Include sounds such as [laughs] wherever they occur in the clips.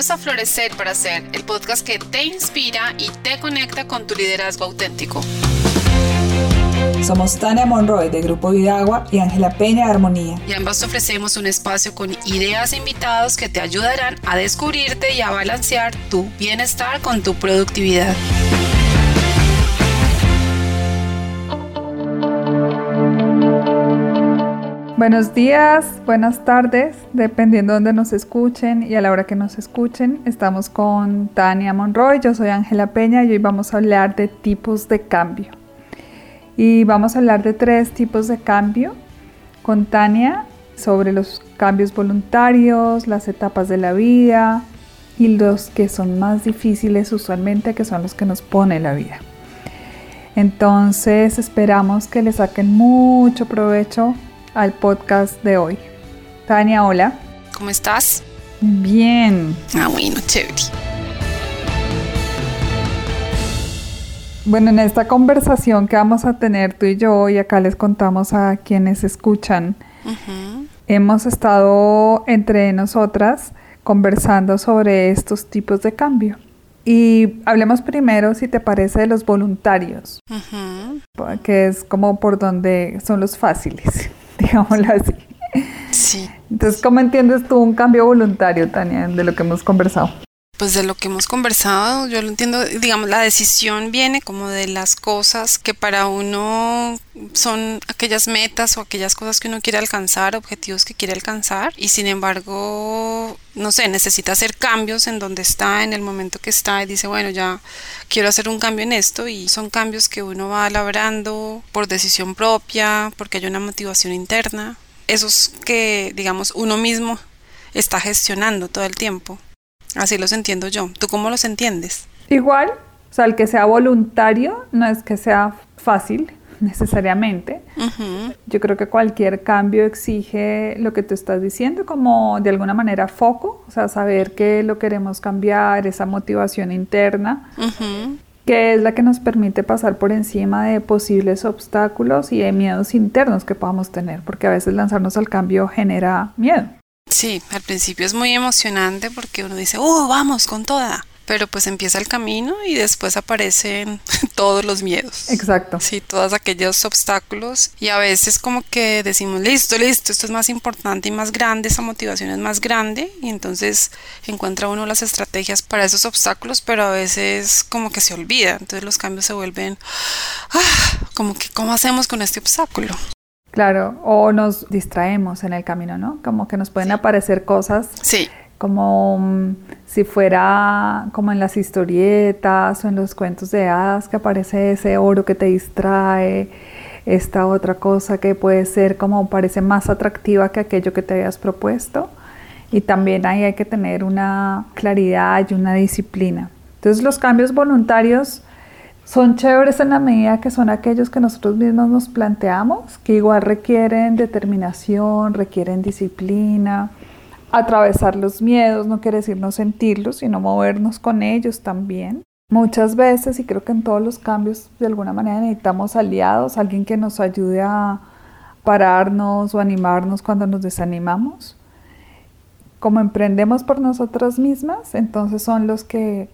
Bienvenidos a Florecer para Ser, el podcast que te inspira y te conecta con tu liderazgo auténtico. Somos Tania Monroy de Grupo Vidagua y Ángela Peña de Armonía. Y ambas ofrecemos un espacio con ideas e invitados que te ayudarán a descubrirte y a balancear tu bienestar con tu productividad. Buenos días, buenas tardes, dependiendo de donde nos escuchen y a la hora que nos escuchen. Estamos con Tania Monroy, yo soy Ángela Peña y hoy vamos a hablar de tipos de cambio. Y vamos a hablar de tres tipos de cambio con Tania sobre los cambios voluntarios, las etapas de la vida y los que son más difíciles usualmente, que son los que nos pone la vida. Entonces esperamos que le saquen mucho provecho al podcast de hoy. Tania, hola. ¿Cómo estás? Bien. Ah, bueno, chévere. Bueno, en esta conversación que vamos a tener tú y yo, y acá les contamos a quienes escuchan, hemos estado entre nosotras conversando sobre estos tipos de cambio. Y hablemos primero, si te parece, de los voluntarios, que es como por donde son los fáciles. [laughs] digámoslo así. Sí. Entonces, ¿cómo entiendes tú un cambio voluntario, Tania, de lo que hemos conversado? Pues de lo que hemos conversado, yo lo entiendo, digamos, la decisión viene como de las cosas que para uno son aquellas metas o aquellas cosas que uno quiere alcanzar, objetivos que quiere alcanzar, y sin embargo, no sé, necesita hacer cambios en donde está, en el momento que está, y dice, bueno, ya quiero hacer un cambio en esto, y son cambios que uno va labrando por decisión propia, porque hay una motivación interna, esos que, digamos, uno mismo está gestionando todo el tiempo. Así los entiendo yo. ¿Tú cómo los entiendes? Igual, o sea, el que sea voluntario no es que sea fácil [laughs] necesariamente. Yo creo que cualquier cambio exige lo que tú estás diciendo, como de alguna manera foco, o sea, saber que lo queremos cambiar, esa motivación interna, que es la que nos permite pasar por encima de posibles obstáculos y de miedos internos que podamos tener, porque a veces lanzarnos al cambio genera miedo. Sí, al principio es muy emocionante porque uno dice, ¡oh, vamos con toda! Pero pues empieza el camino y después aparecen [laughs] todos los miedos. Exacto. Sí, todos aquellos obstáculos. Y a veces como que decimos, listo, listo, esto es más importante y más grande, esa motivación es más grande. Y entonces encuentra uno las estrategias para esos obstáculos, pero a veces como que se olvida. Entonces los cambios se vuelven, ah, como que, ¿cómo hacemos con este obstáculo? Claro, o nos distraemos en el camino, ¿no? Como que nos pueden aparecer cosas. Sí. Como mm, si fuera como en las historietas o en los cuentos de hadas que aparece ese oro que te distrae, esta otra cosa que puede ser como parece más atractiva que aquello que te habías propuesto. Y también ahí hay que tener una claridad y una disciplina. Entonces los cambios voluntarios son chéveres en la medida que son aquellos que nosotros mismos nos planteamos, que igual requieren determinación, requieren disciplina, atravesar los miedos, no quiere decir no sentirlos, sino movernos con ellos también. Muchas veces, y creo que en todos los cambios de alguna manera necesitamos aliados, alguien que nos ayude a pararnos o animarnos cuando nos desanimamos. Como emprendemos por nosotras mismas, entonces son los que,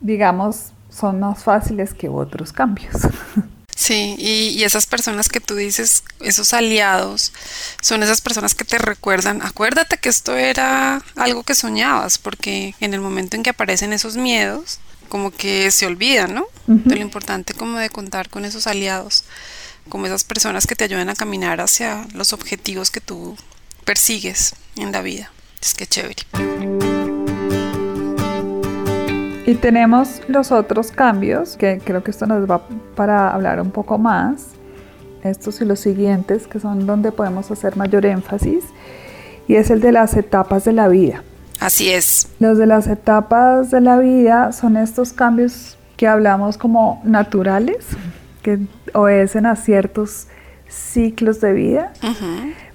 digamos, son más fáciles que otros cambios. [laughs] Sí, y, esas personas que tú dices, esos aliados, son esas personas que te recuerdan, acuérdate que esto era algo que soñabas, porque en el momento en que aparecen esos miedos, como que se olvidan, ¿no? De lo importante como de contar con esos aliados, como esas personas que te ayudan a caminar hacia los objetivos que tú persigues en la vida. Es que chévere. Y tenemos los otros cambios, que creo que esto nos va para hablar un poco más. Estos y los siguientes, que son donde podemos hacer mayor énfasis. Y es el de las etapas de la vida. Así es. Los de las etapas de la vida son estos cambios que hablamos como naturales, que obedecen a ciertos ciclos de vida,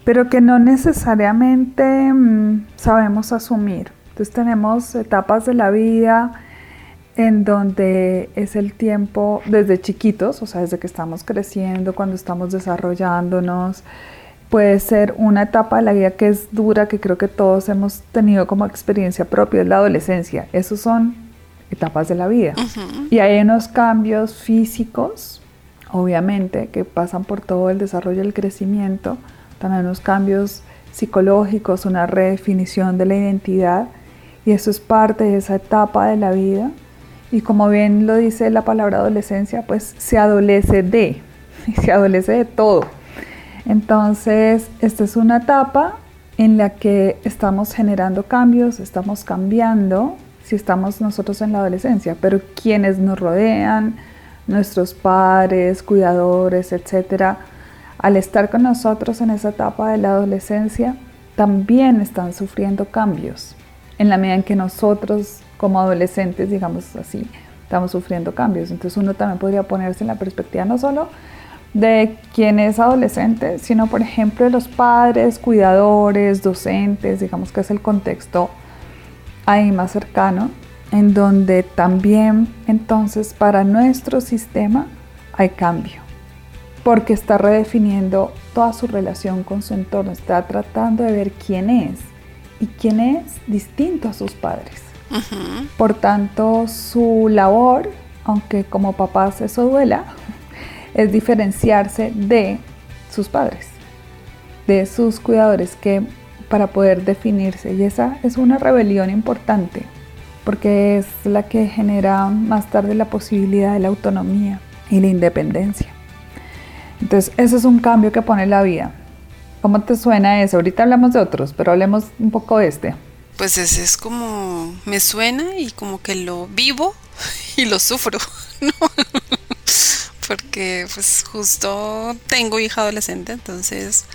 pero que no necesariamente mm, sabemos asumir. Entonces tenemos etapas de la vida en donde es el tiempo desde chiquitos, o sea, desde que estamos creciendo, cuando estamos desarrollándonos, puede ser una etapa de la vida que es dura, que creo que todos hemos tenido como experiencia propia, es la adolescencia. Esos son etapas de la vida. Y hay unos cambios físicos, obviamente, que pasan por todo el desarrollo y el crecimiento, también unos cambios psicológicos, una redefinición de la identidad, y eso es parte de esa etapa de la vida. Y como bien lo dice la palabra adolescencia, pues se adolece de, [laughs] se adolece de todo. Entonces, esta es una etapa en la que estamos generando cambios, estamos cambiando, si estamos nosotros en la adolescencia, pero quienes nos rodean, nuestros padres, cuidadores, etcétera, al estar con nosotros en esa etapa de la adolescencia, también están sufriendo cambios. En la medida en que nosotros como adolescentes, digamos así, estamos sufriendo cambios. Entonces uno también podría ponerse en la perspectiva no solo de quien es adolescente, sino por ejemplo de los padres, cuidadores, docentes, digamos que es el contexto ahí más cercano, en donde también entonces para nuestro sistema hay cambio, porque está redefiniendo toda su relación con su entorno, está tratando de ver quién es y quién es distinto a sus padres. Por tanto, su labor, aunque como papás eso duela, [laughs] es diferenciarse de sus padres, de sus cuidadores, que para poder definirse. Y esa es una rebelión importante, porque es la que genera más tarde la posibilidad de la autonomía y la independencia. Entonces, ese es un cambio que pone la vida. ¿Cómo te suena eso? Ahorita hablamos de otros, pero hablemos un poco de este. Pues ese es como, me suena y como que lo vivo [laughs] y lo sufro, [laughs] ¿no? porque pues justo tengo hija adolescente, entonces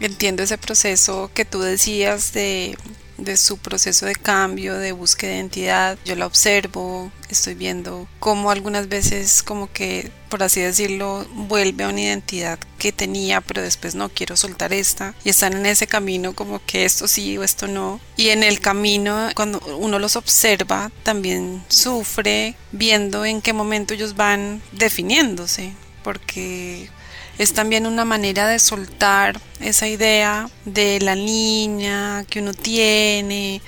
entiendo ese proceso que tú decías de, de, su proceso de cambio, de búsqueda de identidad. Yo la observo, estoy viendo cómo algunas veces como que, por así decirlo, vuelve a una identidad que tenía, pero después no quiero soltar esta. Y están en ese camino como que esto sí o esto no. Y en el camino, cuando uno los observa, también sufre viendo en qué momento ellos van definiéndose. Porque es también una manera de soltar esa idea de la niña que uno tiene,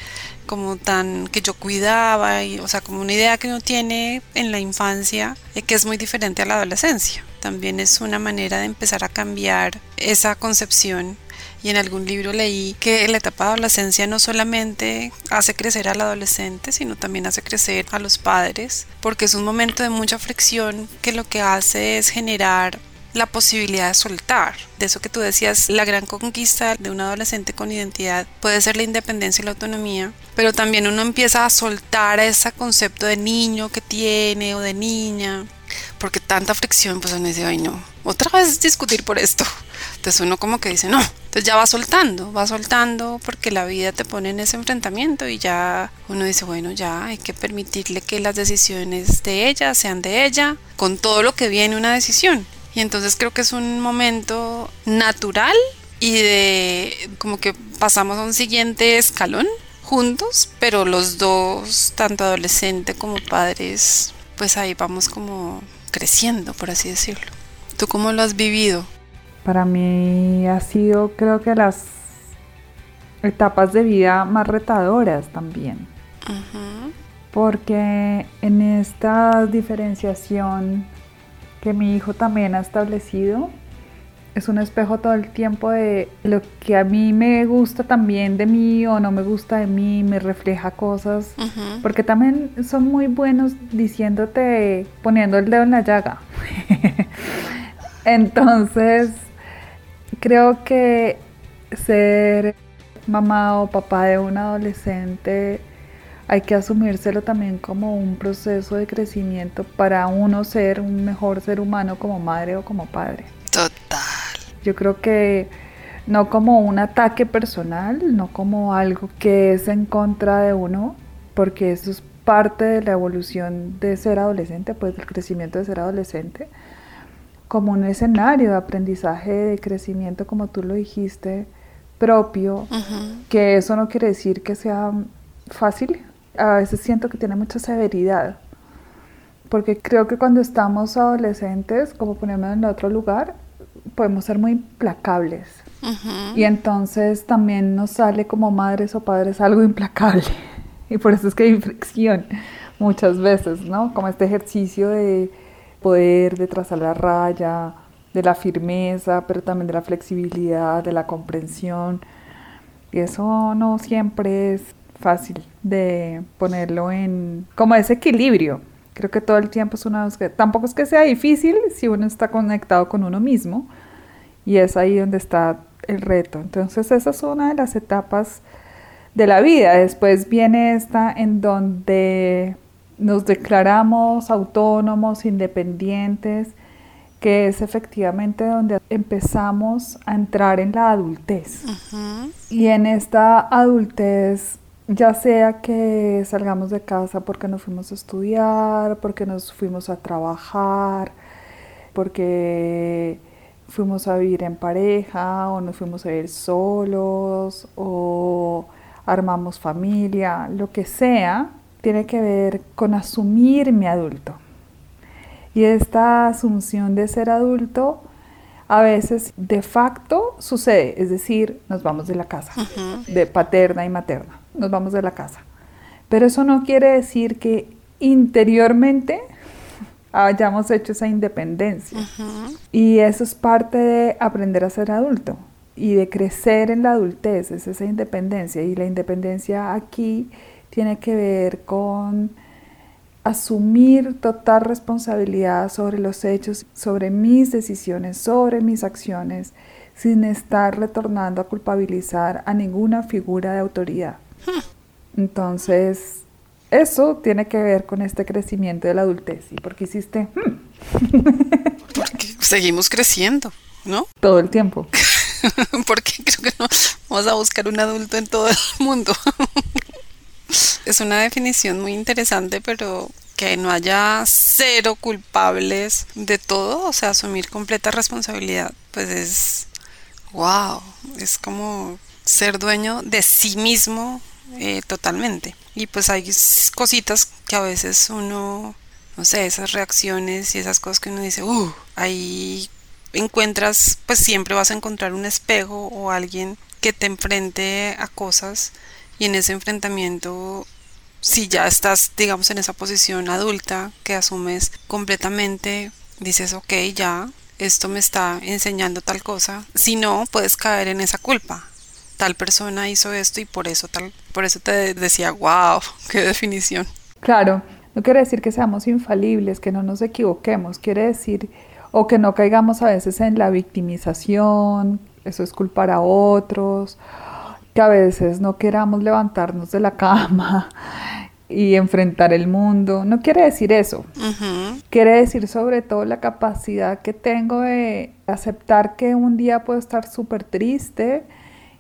como tan que yo cuidaba, y, o sea, como una idea que uno tiene en la infancia y que es muy diferente a la adolescencia. También es una manera de empezar a cambiar esa concepción y en algún libro leí que la etapa de adolescencia no solamente hace crecer al adolescente, sino también hace crecer a los padres, porque es un momento de mucha fricción que lo que hace es generar la posibilidad de soltar. De eso que tú decías, la gran conquista de un adolescente con identidad puede ser la independencia y la autonomía, pero también uno empieza a soltar ese concepto de niño que tiene o de niña, porque tanta fricción, pues uno dice, ay no, otra vez discutir por esto. Entonces uno como que dice, no, entonces ya va soltando, va soltando porque la vida te pone en ese enfrentamiento y ya uno dice, bueno, ya hay que permitirle que las decisiones de ella sean de ella, con todo lo que viene una decisión. Y entonces creo que es un momento natural y de como que pasamos a un siguiente escalón juntos, pero los dos, tanto adolescente como padres, pues ahí vamos como creciendo, por así decirlo. ¿Tú cómo lo has vivido? Para mí ha sido creo que las etapas de vida más retadoras también. Porque en esta diferenciación que mi hijo también ha establecido. Es un espejo todo el tiempo de lo que a mí me gusta también de mí o no me gusta de mí, me refleja cosas, porque también son muy buenos diciéndote, poniendo el dedo en la llaga. [laughs] Entonces, creo que ser mamá o papá de un adolescente hay que asumírselo también como un proceso de crecimiento para uno ser un mejor ser humano como madre o como padre. Total. Yo creo que no como un ataque personal, no como algo que es en contra de uno, porque eso es parte de la evolución de ser adolescente, pues del crecimiento de ser adolescente, como un escenario de aprendizaje, de crecimiento, como tú lo dijiste, propio, que eso no quiere decir que sea fácil, a veces siento que tiene mucha severidad, porque creo que cuando estamos adolescentes, como ponerme en otro lugar, podemos ser muy implacables. Y entonces también nos sale como madres o padres algo implacable. [laughs] Y por eso es que hay fricción muchas veces, ¿no? Como este ejercicio de poder, de trazar la raya, de la firmeza, pero también de la flexibilidad, de la comprensión. Y eso no siempre es fácil de ponerlo en como ese equilibrio. Creo que todo el tiempo es una que tampoco es que sea difícil si uno está conectado con uno mismo y es ahí donde está el reto. Entonces esa es una de las etapas de la vida. Después viene esta en donde nos declaramos autónomos, independientes, que es efectivamente donde empezamos a entrar en la adultez. Y en esta adultez, ya sea que salgamos de casa porque nos fuimos a estudiar, porque nos fuimos a trabajar, porque fuimos a vivir en pareja o nos fuimos a ir solos o armamos familia, lo que sea, tiene que ver con asumir mi adulto. Y esta asunción de ser adulto a veces de facto sucede, es decir, nos vamos de la casa, de paterna y materna, nos vamos de la casa. Pero eso no quiere decir que interiormente [laughs] hayamos hecho esa independencia. Y eso es parte de aprender a ser adulto y de crecer en la adultez, es esa independencia. Y la independencia aquí tiene que ver con asumir total responsabilidad sobre los hechos, sobre mis decisiones, sobre mis acciones, sin estar retornando a culpabilizar a ninguna figura de autoridad. Hmm. Entonces, eso tiene que ver con este crecimiento de la adultez. ¿Y por qué hiciste? Hmm. Porque seguimos creciendo, ¿no? Todo el tiempo. [laughs] Porque creo que no vamos a buscar un adulto en todo el mundo. Es una definición muy interesante, pero que no haya cero culpables de todo, o sea, asumir completa responsabilidad, pues es, wow, es como ser dueño de sí mismo eh, totalmente. Y pues hay cositas que a veces uno, no sé, esas reacciones y esas cosas que uno dice, uh, ahí encuentras, pues siempre vas a encontrar un espejo o alguien que te enfrente a cosas y en ese enfrentamiento si ya estás, digamos, en esa posición adulta que asumes completamente, dices, ok, ya, esto me está enseñando tal cosa. Si no, puedes caer en esa culpa. Tal persona hizo esto y por eso tal, por eso te decía, wow, [laughs] qué definición. Claro, no quiere decir que seamos infalibles, que no nos equivoquemos, quiere decir o que no caigamos a veces en la victimización, eso es culpar a otros, que a veces no queramos levantarnos de la [laughs] cama y enfrentar el mundo. No quiere decir eso. Quiere decir sobre todo la capacidad que tengo de aceptar que un día puedo estar súper triste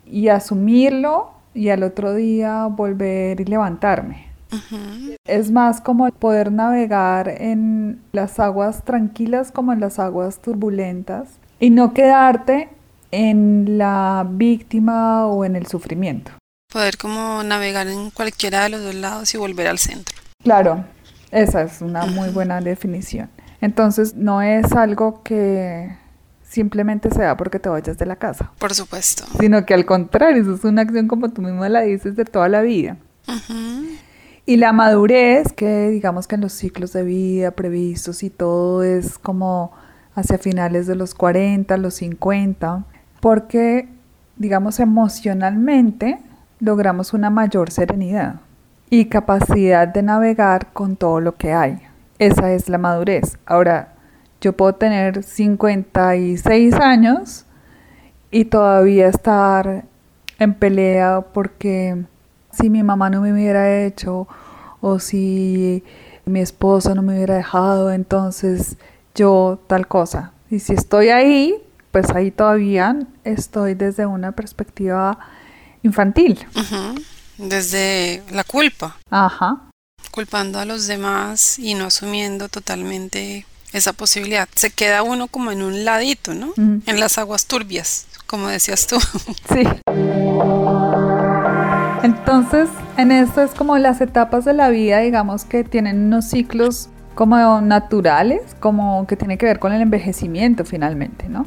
y asumirlo y al otro día volver y levantarme. Es más como poder navegar en las aguas tranquilas como en las aguas turbulentas y no quedarte en la víctima o en el sufrimiento. Poder como navegar en cualquiera de los dos lados y volver al centro. Claro, esa es una muy buena definición. Entonces no es algo que simplemente se da porque te vayas de la casa. Por supuesto. Sino que al contrario, eso es una acción como tú mismo la dices de toda la vida. Y la madurez, que digamos que en los ciclos de vida previstos y todo es como hacia finales de los 40, los 50, porque digamos emocionalmente logramos una mayor serenidad y capacidad de navegar con todo lo que hay. Esa es la madurez. Ahora, yo puedo tener 56 años y todavía estar en pelea porque si mi mamá no me hubiera hecho o si mi esposo no me hubiera dejado, entonces yo tal cosa. Y si estoy ahí, pues ahí todavía estoy desde una perspectiva infantil. Desde la culpa. Ajá. Culpando a los demás y no asumiendo totalmente esa posibilidad. Se queda uno como en un ladito, ¿no? En las aguas turbias, como decías tú. [laughs] Sí. Entonces, en esto es como las etapas de la vida, digamos que tienen unos ciclos como naturales, como que tiene que ver con el envejecimiento finalmente, ¿no?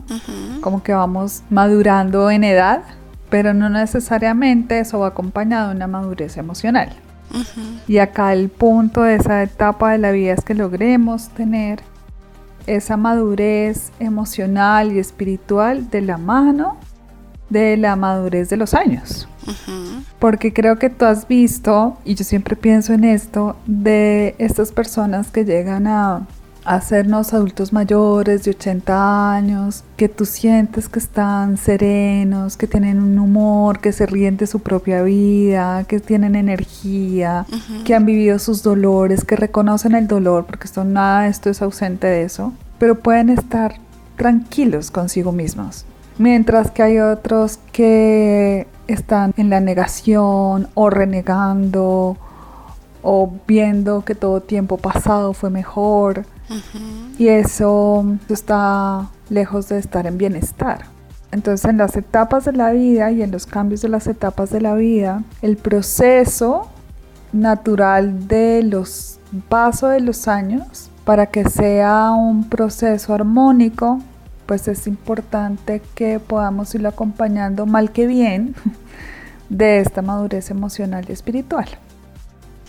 Como que vamos madurando en edad, pero no necesariamente eso va acompañado de una madurez emocional. Y acá el punto de esa etapa de la vida es que logremos tener esa madurez emocional y espiritual de la mano de la madurez de los años. Porque creo que tú has visto, y yo siempre pienso en esto, de estas personas que llegan a, hacernos adultos mayores de 80 años, que tú sientes que están serenos, que tienen un humor, que se ríen de su propia vida, que tienen energía, que han vivido sus dolores, que reconocen el dolor, porque esto nada esto es ausente de eso, pero pueden estar tranquilos consigo mismos. Mientras que hay otros que están en la negación o renegando o viendo que todo tiempo pasado fue mejor. Y eso está lejos de estar en bienestar. Entonces en las etapas de la vida y en los cambios de las etapas de la vida, el proceso natural de los pasos de los años para que sea un proceso armónico, pues es importante que podamos irlo acompañando mal que bien [laughs] de esta madurez emocional y espiritual.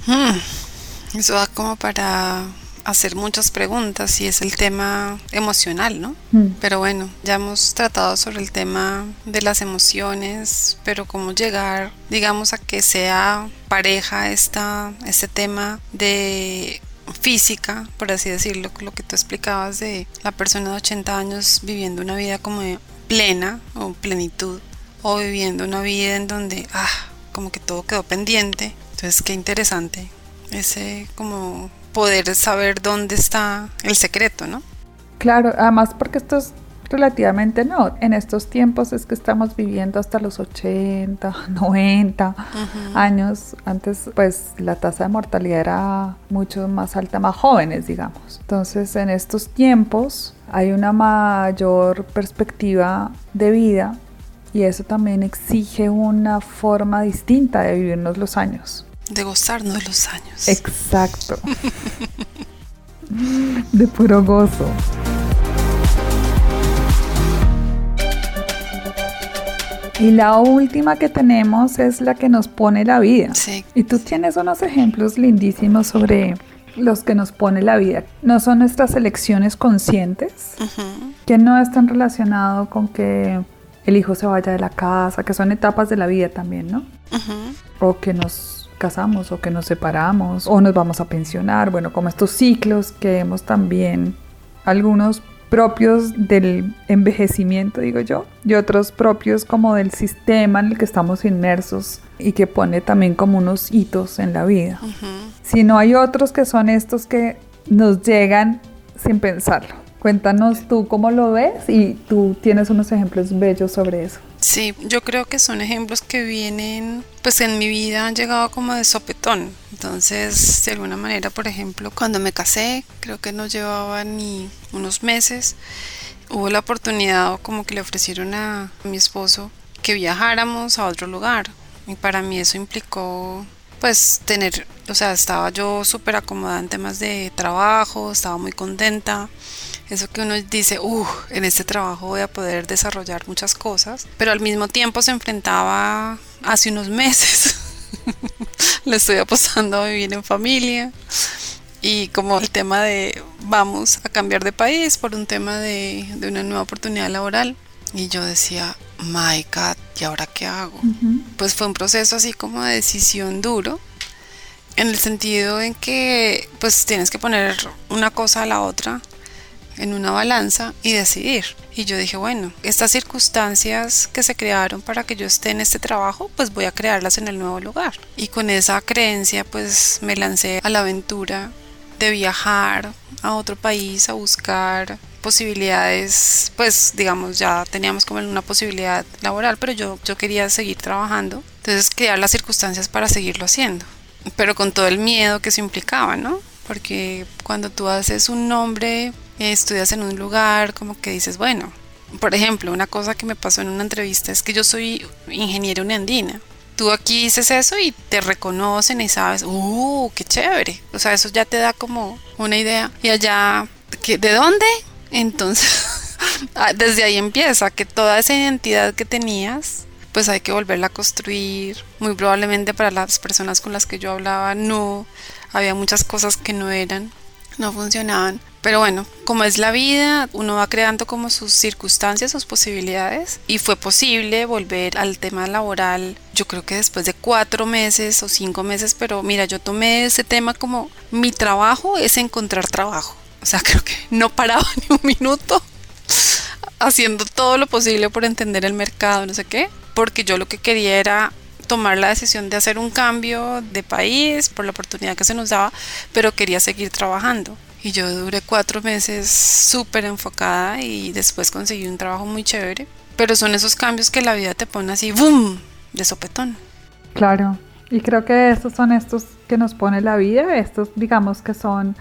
Hmm, eso da como para hacer muchas preguntas y es el tema emocional, ¿no? Hmm. Pero bueno, ya hemos tratado sobre el tema de las emociones, pero cómo llegar, digamos, a que sea pareja esta, este tema de física, por así decirlo, lo que tú explicabas de la persona de 80 años viviendo una vida como plena o plenitud, o viviendo una vida en donde, ah, como que todo quedó pendiente. Entonces, qué interesante ese como poder saber dónde está el secreto, ¿no? Claro, además porque esto es relativamente no. En estos tiempos es que estamos viviendo hasta los 80, 90 [laughs] años. Antes, pues la tasa de mortalidad era mucho más alta, más jóvenes, digamos. Entonces, en estos tiempos hay una mayor perspectiva de vida y eso también exige una forma distinta de vivirnos los años. De gozarnos de los años. Exacto. [laughs] de puro gozo. Y la última que tenemos es la que nos pone la vida. Sí. Y tú tienes unos ejemplos lindísimos sobre los que nos pone la vida. No son nuestras elecciones conscientes, que no están relacionados con que el hijo se vaya de la casa, que son etapas de la vida también, ¿no? O que nos casamos, o que nos separamos, o nos vamos a pensionar, bueno, como estos ciclos que hemos también algunos propios del envejecimiento, digo yo, y otros propios como del sistema en el que estamos inmersos y que pone también como unos hitos en la vida. Si no hay otros que son estos que nos llegan sin pensarlo. Cuéntanos tú cómo lo ves y tú tienes unos ejemplos bellos sobre eso. Sí, yo creo que son ejemplos que vienen, pues en mi vida han llegado como de sopetón. Entonces, de alguna manera, por ejemplo, cuando me casé, creo que no llevaba ni unos meses, hubo la oportunidad como que le ofrecieron a mi esposo que viajáramos a otro lugar. Y para mí eso implicó pues tener, o sea, estaba yo súper acomodada en temas de trabajo, estaba muy contenta eso que uno dice, uh, en este trabajo voy a poder desarrollar muchas cosas, pero al mismo tiempo se enfrentaba hace unos meses. [laughs] Le estoy apostando a vivir en familia y como el tema de vamos a cambiar de país por un tema de, una nueva oportunidad laboral. Y yo decía, my God, ¿y ahora qué hago? Pues fue un proceso así como de decisión duro, en el sentido en que pues tienes que poner una cosa a la otra en una balanza y decidir. Y yo dije, bueno, estas circunstancias que se crearon para que yo esté en este trabajo, pues voy a crearlas en el nuevo lugar. Y con esa creencia, pues me lancé a la aventura de viajar a otro país a buscar posibilidades, pues digamos ya teníamos como una posibilidad laboral, pero yo, yo quería seguir trabajando, entonces crear las circunstancias para seguirlo haciendo, pero con todo el miedo que se implicaba, ¿no? Porque cuando tú haces un nombre estudias en un lugar, como que dices, bueno, por ejemplo, una cosa que me pasó en una entrevista es que yo soy ingeniero en andina. tú aquí dices eso y te reconocen y sabes, ¡uh, qué chévere! O sea, eso ya te da como una idea. Y allá, ¿de dónde? Entonces, [laughs] ah, desde ahí empieza, que toda esa identidad que tenías, pues hay que volverla a construir. Muy probablemente para las personas con las que yo hablaba no, había muchas cosas que no eran, no funcionaban. Pero bueno, como es la vida, uno va creando como sus circunstancias, sus posibilidades y fue posible volver al tema laboral. Yo creo que después de cuatro meses o cinco meses, pero mira, yo tomé ese tema como mi trabajo es encontrar trabajo. O sea, [laughs] creo que no paraba ni un minuto haciendo todo lo posible por entender el mercado, no sé qué, porque yo lo que quería era tomar la decisión de hacer un cambio de país por la oportunidad que se nos daba, pero quería seguir trabajando. Y yo duré cuatro meses súper enfocada y después conseguí un trabajo muy chévere. Pero son esos cambios que la vida te pone así, ¡boom!, de sopetón. Claro. Y creo que estos son estos que nos pone la vida, estos digamos que son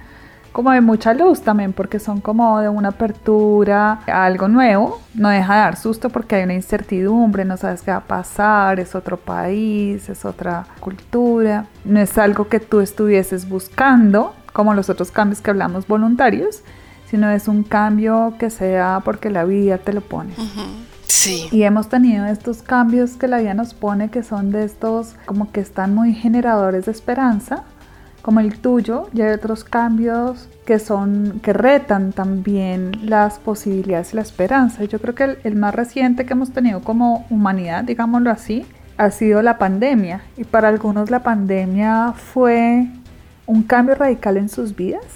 como de mucha luz también, porque son como de una apertura a algo nuevo. No deja de dar susto porque hay una incertidumbre, no sabes qué va a pasar, es otro país, es otra cultura. No es algo que tú estuvieses buscando, como los otros cambios que hablamos voluntarios, sino es un cambio que sea porque la vida te lo pone. Sí. Y hemos tenido estos cambios que la vida nos pone que son de estos como que están muy generadores de esperanza, como el tuyo, y hay otros cambios que son que retan también las posibilidades y la esperanza. Yo creo que el, el más reciente que hemos tenido como humanidad, digámoslo así, ha sido la pandemia. Y para algunos la pandemia fue un cambio radical en sus vidas.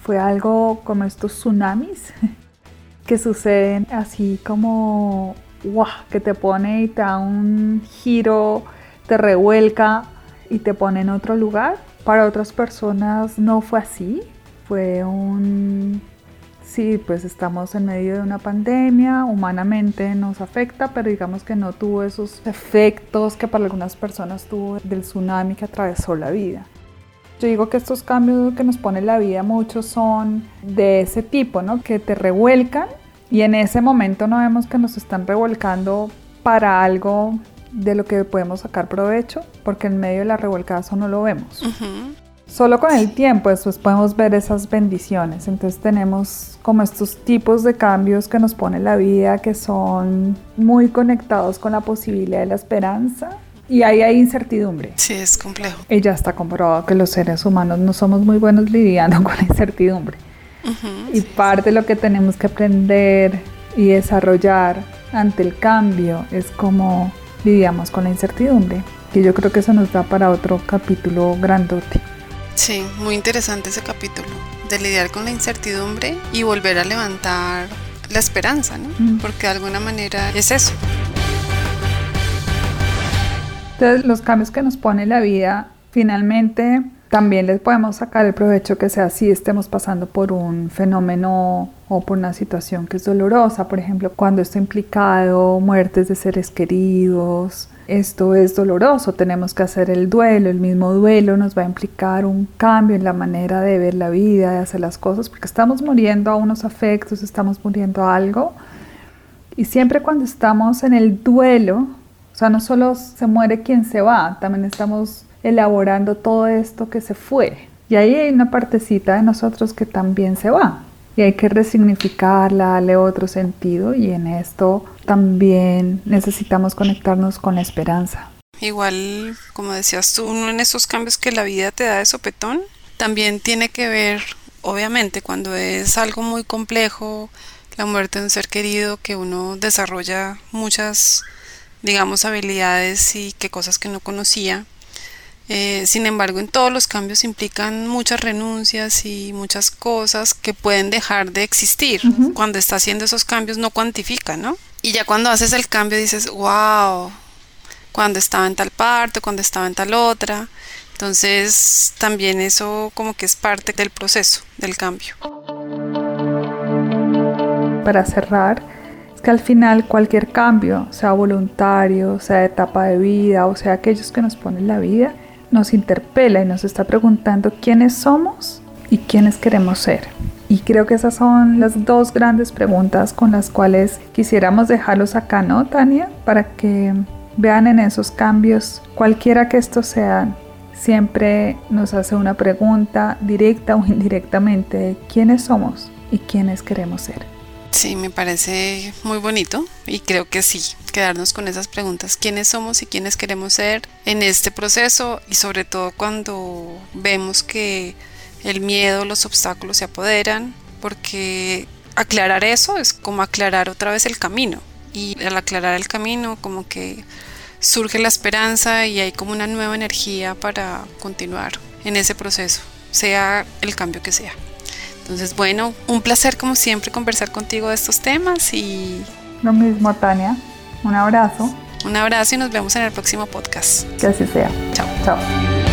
Fue algo como estos tsunamis [laughs] que suceden así como, wow, que te pone y te da un giro, te revuelca y te pone en otro lugar. Para otras personas no fue así. Fue un, sí, pues estamos en medio de una pandemia, humanamente nos afecta, pero digamos que no tuvo esos efectos que para algunas personas tuvo del tsunami que atravesó la vida. Yo digo que estos cambios que nos pone la vida muchos son de ese tipo, ¿no? Que te revuelcan y en ese momento no vemos que nos están revolcando para algo de lo que podemos sacar provecho, porque en medio de la revolcada eso no lo vemos. Solo con el tiempo después podemos ver esas bendiciones. Entonces tenemos como estos tipos de cambios que nos pone la vida que son muy conectados con la posibilidad de la esperanza y ahí hay incertidumbre. Sí, es complejo. Y ya está comprobado que los seres humanos no somos muy buenos lidiando [laughs] con la incertidumbre. y parte de lo que tenemos que aprender y desarrollar ante el cambio es cómo lidiamos con la incertidumbre. Y yo creo que eso nos da para otro capítulo grandote. Sí, muy interesante ese capítulo, de lidiar con la incertidumbre y volver a levantar la esperanza, ¿no? Porque de alguna manera es eso. Entonces, los cambios que nos pone la vida, finalmente también les podemos sacar el provecho que sea si estemos pasando por un fenómeno o por una situación que es dolorosa, por ejemplo, cuando está implicado muertes de seres queridos, esto es doloroso, tenemos que hacer el duelo, el mismo duelo nos va a implicar un cambio en la manera de ver la vida, de hacer las cosas, porque estamos muriendo a unos afectos, estamos muriendo a algo. Y siempre cuando estamos en el duelo, o sea, no solo se muere quien se va, también estamos elaborando todo esto que se fue. Y ahí hay una partecita de nosotros que también se va. Y hay que resignificarla, darle otro sentido y en esto también necesitamos conectarnos con la esperanza. Igual, como decías tú, uno en esos cambios que la vida te da de sopetón, también tiene que ver, obviamente, cuando es algo muy complejo, la muerte de un ser querido, que uno desarrolla muchas digamos, habilidades y qué cosas que no conocía. Eh, sin embargo, en todos los cambios implican muchas renuncias y muchas cosas que pueden dejar de existir. Cuando está haciendo esos cambios no cuantifica, ¿no? Y ya cuando haces el cambio dices, wow, cuando estaba en tal parte, cuando estaba en tal otra. Entonces, también eso como que es parte del proceso del cambio. Para cerrar, que al final cualquier cambio, sea voluntario, sea de etapa de vida o sea aquellos que nos ponen la vida, nos interpela y nos está preguntando quiénes somos y quiénes queremos ser. Y creo que esas son las dos grandes preguntas con las cuales quisiéramos dejarlos acá, ¿no, Tania? Para que Vean en esos cambios, cualquiera que estos sean, siempre nos hace una pregunta directa o indirectamente de quiénes somos y quiénes queremos ser. Sí, me parece muy bonito y creo que sí, quedarnos con esas preguntas, quiénes somos y quiénes queremos ser en este proceso y sobre todo cuando vemos que el miedo, los obstáculos se apoderan, porque aclarar eso es como aclarar otra vez el camino. Y al aclarar el camino como que surge la esperanza y hay como una nueva energía para continuar en ese proceso, sea el cambio que sea. Entonces, bueno, un placer como siempre conversar contigo de estos temas y... Lo mismo, Tania. Un abrazo. Un abrazo y nos vemos en el próximo podcast. Que así sea. Chao. Chao.